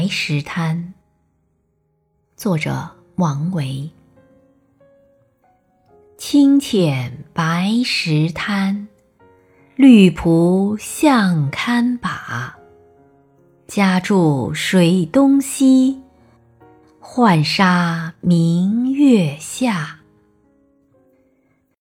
白石滩作者王维清浅白石滩，绿蒲向堪把，家住水东西，浣纱明月下。